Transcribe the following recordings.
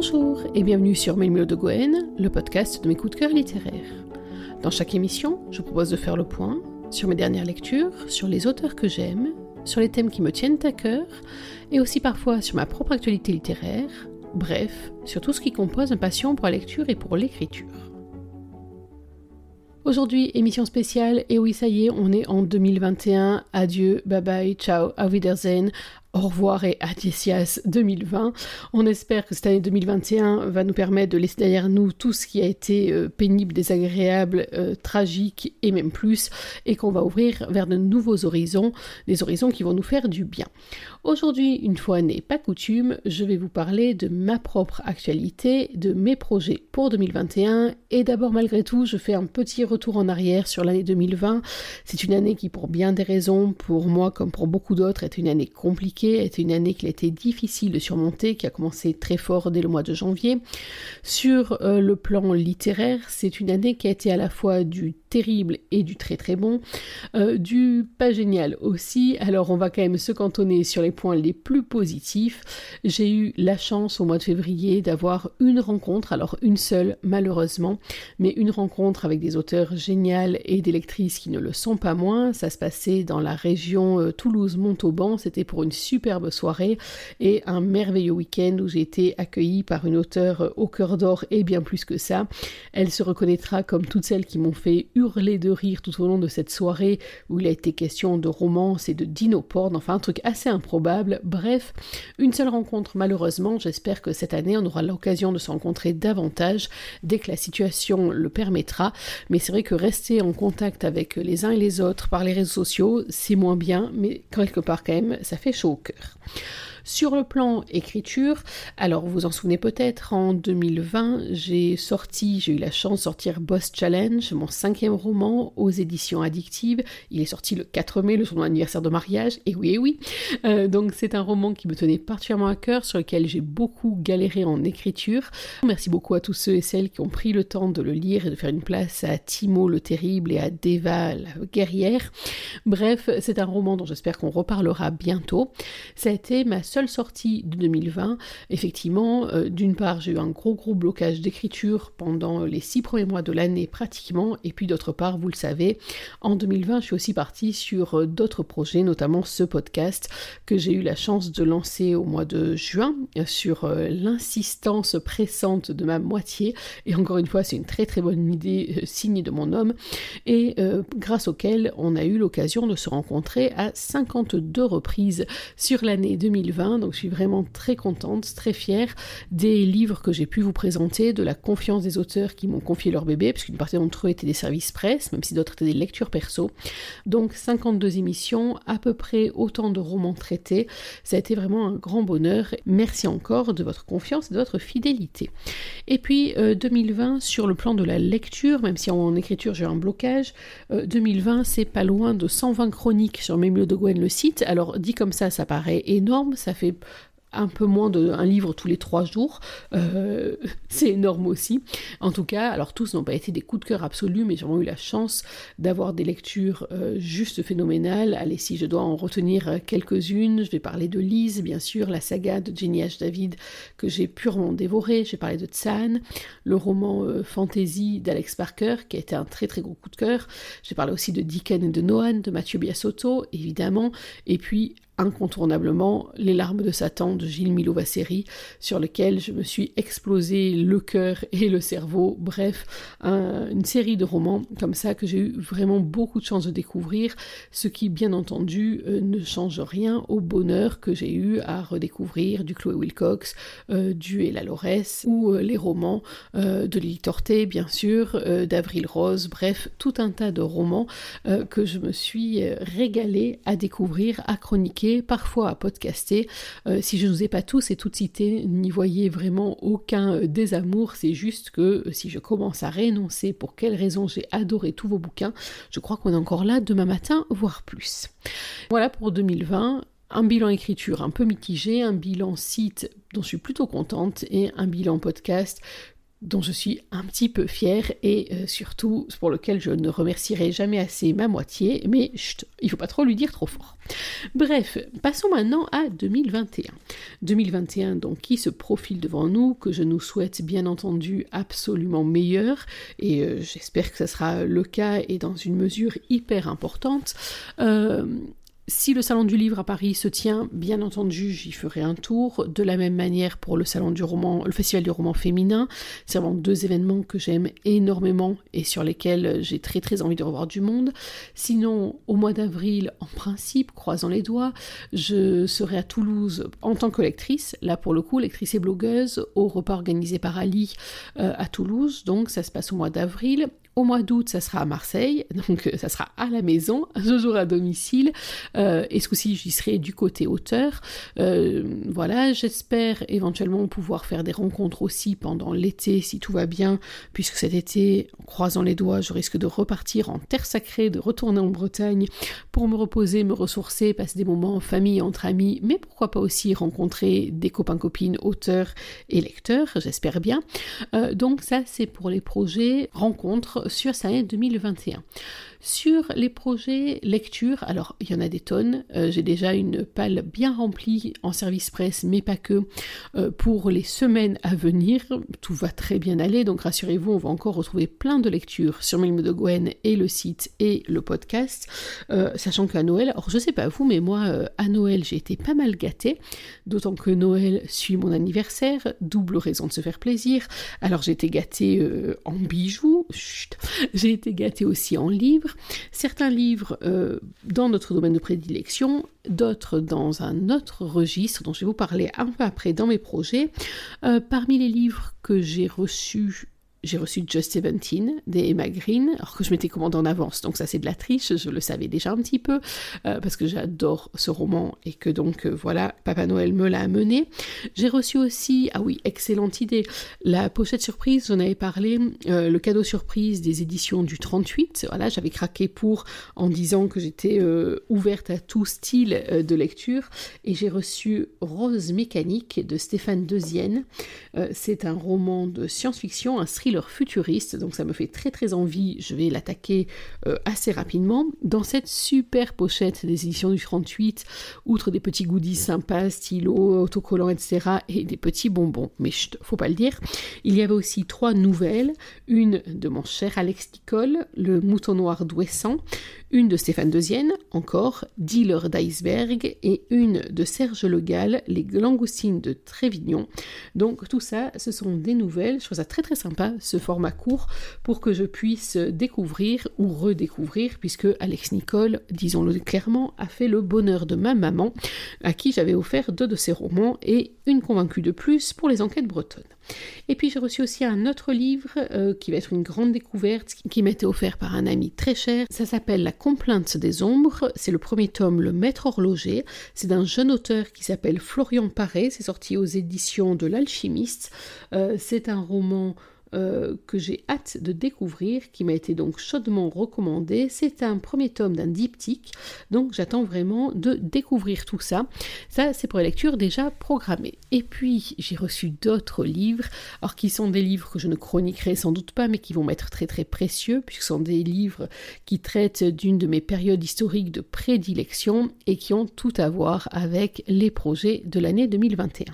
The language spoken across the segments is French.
Bonjour et bienvenue sur Mémio de Gwen, le podcast de mes coups de cœur littéraires. Dans chaque émission, je propose de faire le point sur mes dernières lectures, sur les auteurs que j'aime, sur les thèmes qui me tiennent à cœur, et aussi parfois sur ma propre actualité littéraire, bref, sur tout ce qui compose une passion pour la lecture et pour l'écriture. Aujourd'hui, émission spéciale, et oui, ça y est, on est en 2021. Adieu, bye bye, ciao, auf Wiedersehen au revoir et Adiesias 2020. On espère que cette année 2021 va nous permettre de laisser derrière nous tout ce qui a été euh, pénible, désagréable, euh, tragique et même plus, et qu'on va ouvrir vers de nouveaux horizons, des horizons qui vont nous faire du bien. Aujourd'hui, une fois n'est pas coutume, je vais vous parler de ma propre actualité, de mes projets pour 2021, et d'abord malgré tout, je fais un petit retour en arrière sur l'année 2020. C'est une année qui, pour bien des raisons, pour moi comme pour beaucoup d'autres, est une année compliquée était une année qui a été difficile de surmonter, qui a commencé très fort dès le mois de janvier. Sur euh, le plan littéraire, c'est une année qui a été à la fois du terrible et du très très bon, euh, du pas génial aussi. Alors on va quand même se cantonner sur les points les plus positifs. J'ai eu la chance au mois de février d'avoir une rencontre, alors une seule malheureusement, mais une rencontre avec des auteurs géniales et des lectrices qui ne le sont pas moins. Ça se passait dans la région euh, Toulouse-Montauban, c'était pour une superbe soirée et un merveilleux week-end où j'ai été accueillie par une auteure au cœur d'or et bien plus que ça. Elle se reconnaîtra comme toutes celles qui m'ont fait hurler de rire tout au long de cette soirée où il a été question de romance et de dinoporn, enfin un truc assez improbable. Bref, une seule rencontre malheureusement. J'espère que cette année on aura l'occasion de se rencontrer davantage dès que la situation le permettra. Mais c'est vrai que rester en contact avec les uns et les autres par les réseaux sociaux, c'est moins bien, mais quelque part quand même, ça fait chaud au cœur. Sur le plan écriture, alors vous en souvenez peut-être, en 2020, j'ai sorti, j'ai eu la chance de sortir Boss Challenge, mon cinquième roman aux éditions addictives. Il est sorti le 4 mai, le jour de mon anniversaire de mariage, et oui, et oui. Euh, donc c'est un roman qui me tenait particulièrement à cœur, sur lequel j'ai beaucoup galéré en écriture. Merci beaucoup à tous ceux et celles qui ont pris le temps de le lire et de faire une place à Timo le terrible et à Deva la guerrière. Bref, c'est un roman dont j'espère qu'on reparlera bientôt. Ça ma sortie de 2020, effectivement, euh, d'une part, j'ai eu un gros gros blocage d'écriture pendant les six premiers mois de l'année pratiquement, et puis d'autre part, vous le savez, en 2020, je suis aussi partie sur euh, d'autres projets, notamment ce podcast que j'ai eu la chance de lancer au mois de juin euh, sur l'insistance pressante de ma moitié, et encore une fois, c'est une très très bonne idée signée de mon homme, et grâce auquel on a eu l'occasion de se rencontrer à 52 reprises sur l'année 2020 donc je suis vraiment très contente, très fière des livres que j'ai pu vous présenter, de la confiance des auteurs qui m'ont confié leur bébé, puisqu'une partie d'entre eux étaient des services presse, même si d'autres étaient des lectures perso. Donc 52 émissions, à peu près autant de romans traités. Ça a été vraiment un grand bonheur. Merci encore de votre confiance et de votre fidélité. Et puis 2020, euh, sur le plan de la lecture, même si en écriture j'ai un blocage, 2020 euh, c'est pas loin de 120 chroniques sur Mémio de Gwen le site. Alors dit comme ça, ça paraît énorme, ça fait un peu moins d'un livre tous les trois jours. Euh, c'est énorme aussi. En tout cas, alors tous n'ont pas été des coups de cœur absolus, mais j'ai vraiment eu la chance d'avoir des lectures euh, juste phénoménales. Allez, si je dois en retenir euh, quelques-unes, je vais parler de Lise, bien sûr, la saga de Jenny H. David que j'ai purement dévoré. J'ai parlé de Tsan, le roman fantasy d'Alex Parker qui a été un très très gros coup de cœur. J'ai parlé aussi de Dickens et de Noan, de Mathieu Biasotto, évidemment. Et puis incontournablement Les larmes de Satan de Gilles Milovaceri, sur lequel je me suis explosé le cœur et le cerveau. Bref, une série de romans comme ça que j'ai eu vraiment beaucoup de chance de découvrir, ce qui, bien entendu, euh, ne change rien au bonheur que j'ai eu à redécouvrir du Chloé Wilcox, euh, du Ella Lorès, ou euh, les romans de Lily Torté, bien sûr, d'Avril Rose, bref, tout un tas de romans que je me suis régalée à découvrir, à chroniquer parfois à podcaster. Euh, si je ne vous ai pas tous et toutes cités, n'y voyez vraiment aucun euh, désamour, c'est juste que euh, si je commence à réénoncer pour quelles raisons j'ai adoré tous vos bouquins, je crois qu'on est encore là demain matin, voire plus. Voilà pour 2020 un bilan écriture un peu mitigé, un bilan site dont je suis plutôt contente et un bilan podcast dont je suis un petit peu fière et euh, surtout pour lequel je ne remercierai jamais assez ma moitié, mais chut, il faut pas trop lui dire trop fort. Bref, passons maintenant à 2021. 2021 donc qui se profile devant nous, que je nous souhaite bien entendu absolument meilleur et euh, j'espère que ça sera le cas et dans une mesure hyper importante. Euh, si le salon du livre à Paris se tient, bien entendu, j'y ferai un tour. De la même manière pour le salon du roman, le festival du roman féminin. C'est vraiment deux événements que j'aime énormément et sur lesquels j'ai très très envie de revoir du monde. Sinon, au mois d'avril, en principe, croisant les doigts, je serai à Toulouse en tant que lectrice. Là pour le coup, lectrice et blogueuse au repas organisé par Ali euh, à Toulouse. Donc ça se passe au mois d'avril. Au mois d'août, ça sera à Marseille, donc euh, ça sera à la maison, je jouerai à domicile, euh, et ce coup-ci, j'y serai du côté auteur. Euh, voilà, j'espère éventuellement pouvoir faire des rencontres aussi pendant l'été, si tout va bien, puisque cet été, en croisant les doigts, je risque de repartir en terre sacrée, de retourner en Bretagne pour me reposer, me ressourcer, passer des moments en famille, entre amis, mais pourquoi pas aussi rencontrer des copains-copines, auteurs et lecteurs, j'espère bien. donc ça, c'est pour les projets rencontres sur cette année 2021. Sur les projets lecture, alors il y en a des tonnes. Euh, j'ai déjà une palle bien remplie en service presse, mais pas que, euh, pour les semaines à venir. Tout va très bien aller, donc rassurez-vous, on va encore retrouver plein de lectures sur Milme de Gwen et le site et le podcast. Euh, sachant qu'à Noël, alors je sais pas vous, mais moi à Noël j'ai été pas mal gâtée, d'autant que Noël suit mon anniversaire, double raison de se faire plaisir. Alors j'ai été gâtée en bijoux, j'ai été gâtée aussi en livres certains livres euh, dans notre domaine de prédilection, d'autres dans un autre registre dont je vais vous parler un peu après dans mes projets. Euh, parmi les livres que j'ai reçus j'ai reçu Just Seventeen des Emma Green, alors que je m'étais commandé en avance, donc ça c'est de la triche, je le savais déjà un petit peu, euh, parce que j'adore ce roman et que donc euh, voilà, Papa Noël me l'a amené. J'ai reçu aussi, ah oui, excellente idée, la pochette surprise, j'en avais parlé, euh, le cadeau surprise des éditions du 38, voilà, j'avais craqué pour en disant que j'étais ouverte à tout style de lecture, et j'ai reçu Rose mécanique de Stéphane Deuxienne, c'est un roman de science-fiction, un thriller futuriste, donc ça me fait très très envie, je vais l'attaquer euh, assez rapidement. Dans cette super pochette des éditions du 38, outre des petits goodies sympas, stylos, autocollants, etc., et des petits bonbons, mais faut pas le dire, il y avait aussi trois nouvelles, une de mon cher Alex Nicole, Le mouton noir d'Ouessant, une de Stéphane Deuxienne, encore, Dealer d'iceberg, et une de Serge Le Gall, Les langoustines de Trévignon. Donc tout ça, ce sont des nouvelles, je trouve ça très très sympa, ce format court, pour que je puisse découvrir ou redécouvrir, puisque Alex Nicole, disons-le clairement, a fait le bonheur de ma maman, à qui j'avais offert deux de ses romans et une convaincue de plus pour les enquêtes bretonnes. Et puis j'ai reçu aussi un autre livre euh, qui va être une grande découverte qui été offert par un ami très cher. Ça s'appelle La complainte des ombres. C'est le premier tome, Le Maître horloger. C'est d'un jeune auteur qui s'appelle Florian Paré. C'est sorti aux éditions de l'Alchimiste. Euh, c'est un roman euh, que j'ai hâte de découvrir, qui m'a été donc chaudement recommandé. C'est un premier tome d'un diptyque, donc j'attends vraiment de découvrir tout ça. Ça, c'est pour la lecture déjà programmée. Et puis, j'ai reçu d'autres livres, alors qui sont des livres que je ne chroniquerai sans doute pas, mais qui vont m'être très très précieux, puisque ce sont des livres qui traitent d'une de mes périodes historiques de prédilection et qui ont tout à voir avec les projets de l'année 2021.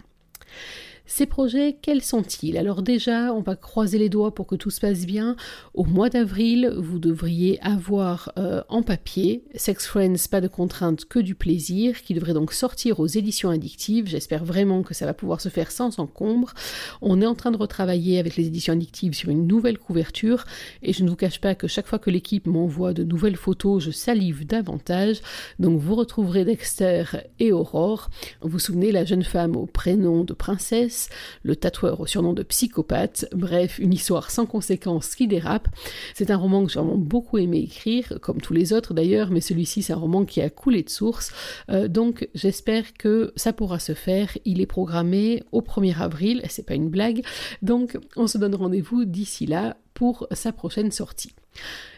Ces projets, quels sont-ils? Alors déjà, on va croiser les doigts pour que tout se passe bien. Au mois d'avril, vous devriez avoir euh, en papier Sex Friends, pas de contraintes, que du plaisir, qui devrait donc sortir aux éditions addictives. J'espère vraiment que ça va pouvoir se faire sans encombre. On est en train de retravailler avec les éditions addictives sur une nouvelle couverture et je ne vous cache pas que chaque fois que l'équipe m'envoie de nouvelles photos, je salive davantage. Donc vous retrouverez Dexter et Aurore. Vous vous souvenez, la jeune femme au prénom de princesse? Le tatoueur au surnom de psychopathe, bref, une histoire sans conséquences qui dérape. C'est un roman que j'ai vraiment beaucoup aimé écrire, comme tous les autres d'ailleurs, mais celui-ci c'est un roman qui a coulé de source, euh, donc j'espère que ça pourra se faire. Il est programmé au 1er avril, c'est pas une blague, donc on se donne rendez-vous d'ici là pour sa prochaine sortie.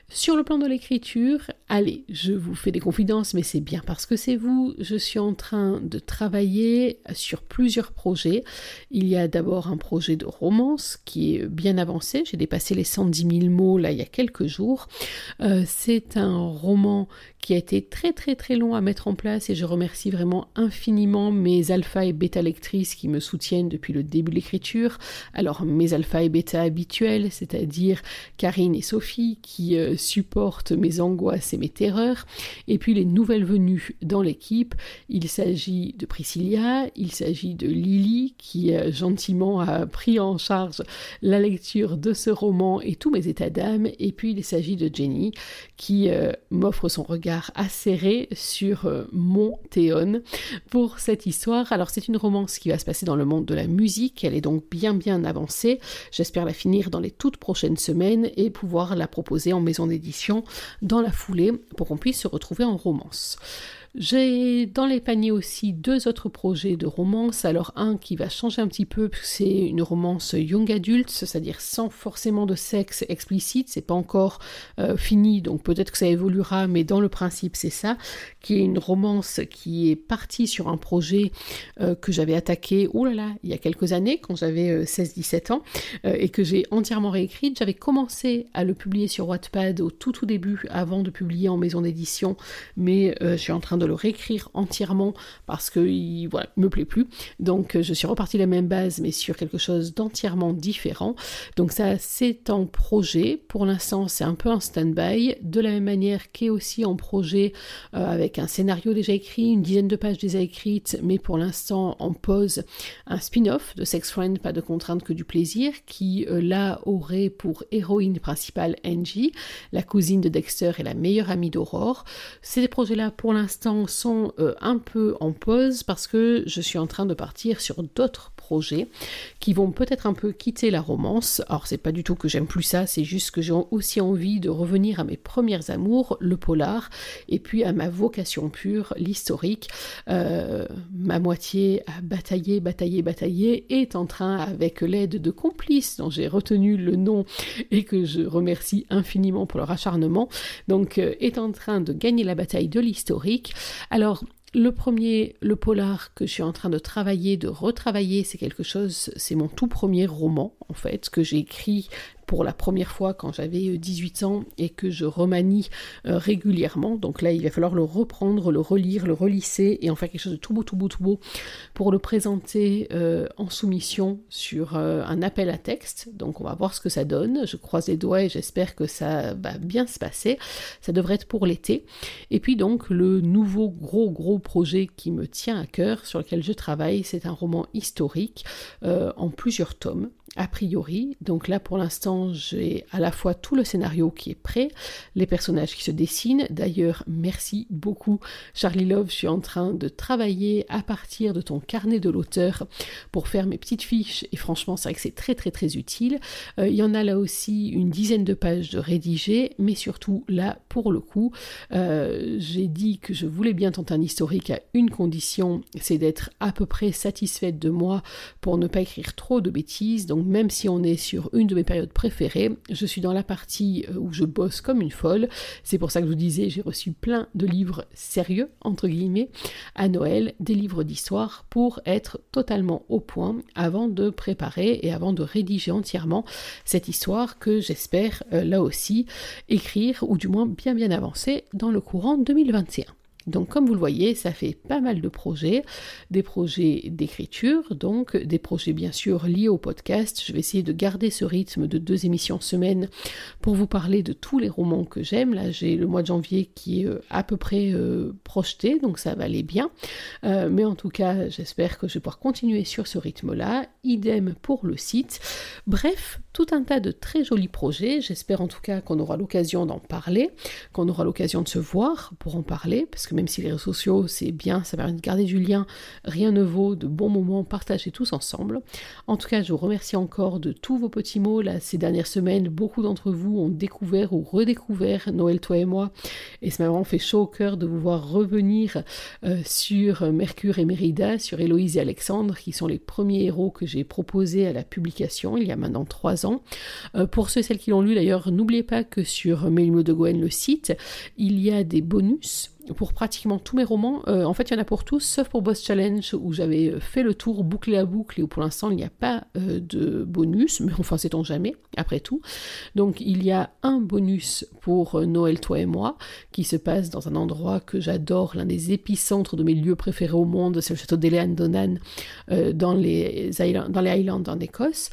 Sur le plan de l'écriture, allez, je vous fais des confidences, mais c'est bien parce que c'est vous. Je suis en train de travailler sur plusieurs projets. Il y a d'abord un projet de romance qui est bien avancé. J'ai dépassé les 110 000 mots là il y a quelques jours. Euh, c'est un roman qui a été très très très long à mettre en place et je remercie vraiment infiniment mes alpha et bêta lectrices qui me soutiennent depuis le début de l'écriture. Alors mes alpha et bêta habituels, c'est-à-dire Karine et Sophie qui euh, supportent mes angoisses et mes terreurs, et puis les nouvelles venues dans l'équipe. Il s'agit de Priscilla, il s'agit de Lily qui euh, gentiment a pris en charge la lecture de ce roman et tous mes états d'âme, et puis il s'agit de Jenny qui euh, m'offre son regard acéré sur euh, mon Théon pour cette histoire. Alors c'est une romance qui va se passer dans le monde de la musique, elle est donc bien bien avancée. J'espère la finir dans les toutes prochaines semaines et pouvoir la proposer en maison d'édition dans la foulée pour qu'on puisse se retrouver en romance. J'ai dans les paniers aussi deux autres projets de romance. Alors un qui va changer un petit peu, c'est une romance young adult, c'est-à-dire sans forcément de sexe explicite. C'est pas encore euh, fini, donc peut-être que ça évoluera, mais dans le principe c'est ça. Qui est une romance qui est partie sur un projet euh, que j'avais attaqué, oh là là, il y a quelques années, quand j'avais 16-17 euh, ans, et que j'ai entièrement réécrite. J'avais commencé à le publier sur Wattpad au tout tout début, avant de publier en maison d'édition, mais je suis en train de le réécrire entièrement parce que il me plaît plus. Donc je suis repartie la même base mais sur quelque chose d'entièrement différent. Donc ça c'est en projet. Pour l'instant c'est un peu un stand-by. De la même manière qu'est aussi en projet euh, avec un scénario déjà écrit, une dizaine de pages déjà écrites, mais pour l'instant en pause un spin-off de Sex Friend, pas de contrainte que du plaisir, qui euh, là aurait pour héroïne principale Angie, la cousine de Dexter et la meilleure amie d'Aurore. Ces projets-là pour l'instant sont euh, un peu en pause parce que je suis en train de partir sur d'autres projets qui vont peut-être un peu quitter la romance. Alors c'est pas du tout que j'aime plus ça, c'est juste que j'ai aussi envie de revenir à mes premières amours, le polar, et puis à ma vocation pure, l'historique. Euh, ma moitié a bataillé, bataillé, bataillé, est en train, avec l'aide de complices dont j'ai retenu le nom et que je remercie infiniment pour leur acharnement, donc euh, est en train de gagner la bataille de l'historique. Alors le premier, le polar que je suis en train de travailler, de retravailler, c'est quelque chose, c'est mon tout premier roman en fait, que j'ai écrit pour la première fois quand j'avais 18 euh, ans et que je remanie euh, régulièrement. Donc là, il va falloir le reprendre, le relire, le relisser et en faire quelque chose de tout beau, tout beau, tout beau pour le présenter euh, en soumission sur un appel à texte. Donc on va voir ce que ça donne. Je croise les doigts et j'espère que ça va bien se passer. Ça devrait être pour l'été. Et puis donc le nouveau gros, gros projet qui me tient à cœur, sur lequel je travaille, c'est un roman historique en plusieurs tomes a priori. Donc là, pour l'instant, j'ai à la fois tout le scénario qui est prêt, les personnages qui se dessinent. D'ailleurs, merci beaucoup, Charlie Love. Je suis en train de travailler à partir de ton carnet de l'auteur pour faire mes petites fiches. Et franchement, c'est vrai que c'est très, très, très utile. Euh, il y en a là aussi une dizaine de pages de rédigées, mais surtout là, pour le coup, euh, j'ai dit que je voulais bien tenter un historique à une condition, c'est d'être à peu près satisfaite de moi pour ne pas écrire trop de bêtises. Donc même si on est sur une de mes périodes préférées, je suis dans la partie euh, où je bosse comme une folle. C'est pour ça que je vous disais, j'ai reçu plein de livres sérieux, entre guillemets, à Noël, des livres d'histoire pour être totalement au point avant de préparer et avant de rédiger entièrement cette histoire que j'espère euh, là aussi écrire ou du moins bien bien avancer dans le courant 2021. Donc comme vous le voyez, ça fait pas mal de projets, des projets d'écriture, donc des projets bien sûr liés au podcast. Je vais essayer de garder ce rythme de deux émissions semaine pour vous parler de tous les romans que j'aime. Là j'ai le mois de janvier qui est euh, à peu près euh, projeté, donc ça va aller bien. Euh, mais en tout cas, j'espère que je vais pouvoir continuer sur ce rythme-là. Idem pour le site. Bref, tout un tas de très jolis projets. J'espère en tout cas qu'on aura l'occasion d'en parler, qu'on aura l'occasion de se voir pour en parler, parce que même si les réseaux sociaux c'est bien, ça permet de garder du lien, rien ne vaut de bons moments partagés tous ensemble. En tout cas, je vous remercie encore de tous vos petits mots. Là, ces dernières semaines, beaucoup d'entre vous ont découvert ou redécouvert Noël, toi et moi, et ça m'a vraiment fait chaud au cœur de vous voir revenir euh, sur Mercure et Mérida, sur Héloïse et Alexandre, qui sont les premiers héros que j'ai proposés à la publication il y a maintenant trois ans. Euh, pour ceux et celles qui l'ont lu d'ailleurs, n'oubliez pas que sur Mélimo de Gwen, le site, il y a des bonus pour pratiquement tous mes romans. Euh, en fait, il y en a pour tous, sauf pour Boss Challenge, où j'avais fait le tour, bouclé à boucle, et où pour l'instant, il n'y a pas euh, de bonus, mais enfin, sait-on jamais, après tout. Donc, il y a un bonus pour euh, Noël, toi et moi, qui se passe dans un endroit que j'adore, l'un des épicentres de mes lieux préférés au monde, c'est le château d'Elean Donan, dans, les dans les Highlands en Écosse.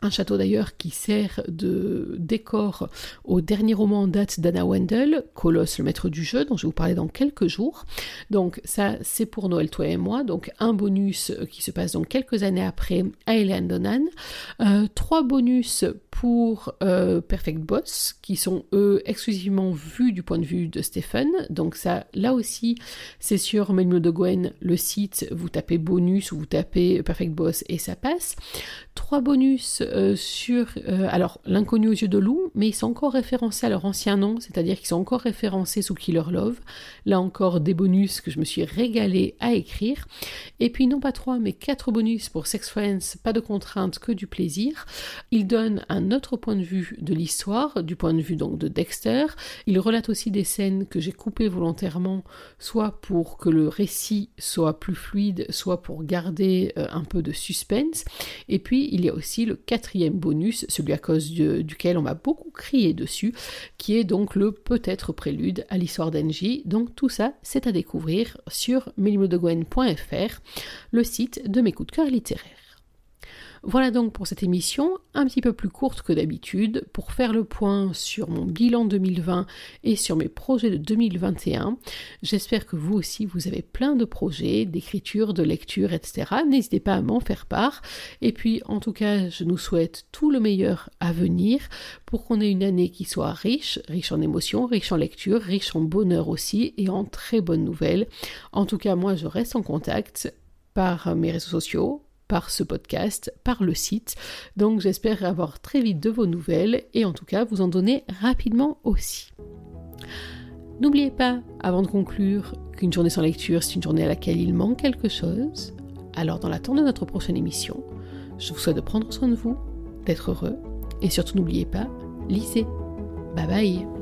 Un château d'ailleurs qui sert de décor au dernier roman en date d'Anna Wendell, Colosse, le maître du jeu, dont je vais vous parler dans quelques jours. Donc ça, c'est pour Noël, toi et moi. Donc un bonus qui se passe donc quelques années après à Hélène Donan. Euh, trois bonus pour euh, Perfect Boss, qui sont eux exclusivement vus du point de vue de Stephen. Donc ça, là aussi, c'est sur Melmo de Gwen, le site, vous tapez bonus ou vous tapez Perfect Boss et ça passe. Trois bonus euh, sur, euh, alors l'inconnu aux yeux de loup, mais ils sont encore référencés à leur ancien nom, c'est-à-dire qu'ils sont encore référencés sous Killer Love. Là encore, des bonus que je me suis régalée à écrire. Et puis non pas trois, mais quatre bonus pour Sex Friends, pas de contraintes que du plaisir. Ils donnent un autre point de vue de l'histoire, du point de vue donc de Dexter. Il relate aussi des scènes que j'ai coupées volontairement, soit pour que le récit soit plus fluide, soit pour garder euh, un peu de suspense. Et puis il y a aussi le quatrième bonus, celui à cause duquel on m'a beaucoup crié dessus, qui est donc le peut-être prélude à l'histoire d'Engie. Donc tout ça, c'est à découvrir sur melimodegwen.fr, le site de mes coups de cœur littéraires. Voilà donc pour cette émission, un petit peu plus courte que d'habitude, pour faire le point sur mon bilan 2020 et sur mes projets de 2021. J'espère que vous aussi, vous avez plein de projets, d'écriture, de lecture, etc. N'hésitez pas à m'en faire part. Et puis, en tout cas, je nous souhaite tout le meilleur à venir pour qu'on ait une année qui soit riche, riche en émotions, riche en lecture, riche en bonheur aussi et en très bonnes nouvelles. En tout cas, moi, je reste en contact par mes réseaux sociaux, par ce podcast, par le site. Donc j'espère avoir très vite de vos nouvelles et en tout cas vous en donner rapidement aussi. N'oubliez pas, avant de conclure, qu'une journée sans lecture, c'est une journée à laquelle il manque quelque chose. Alors dans l'attente de notre prochaine émission, je vous souhaite de prendre soin de vous, d'être heureux et surtout n'oubliez pas, lisez. Bye bye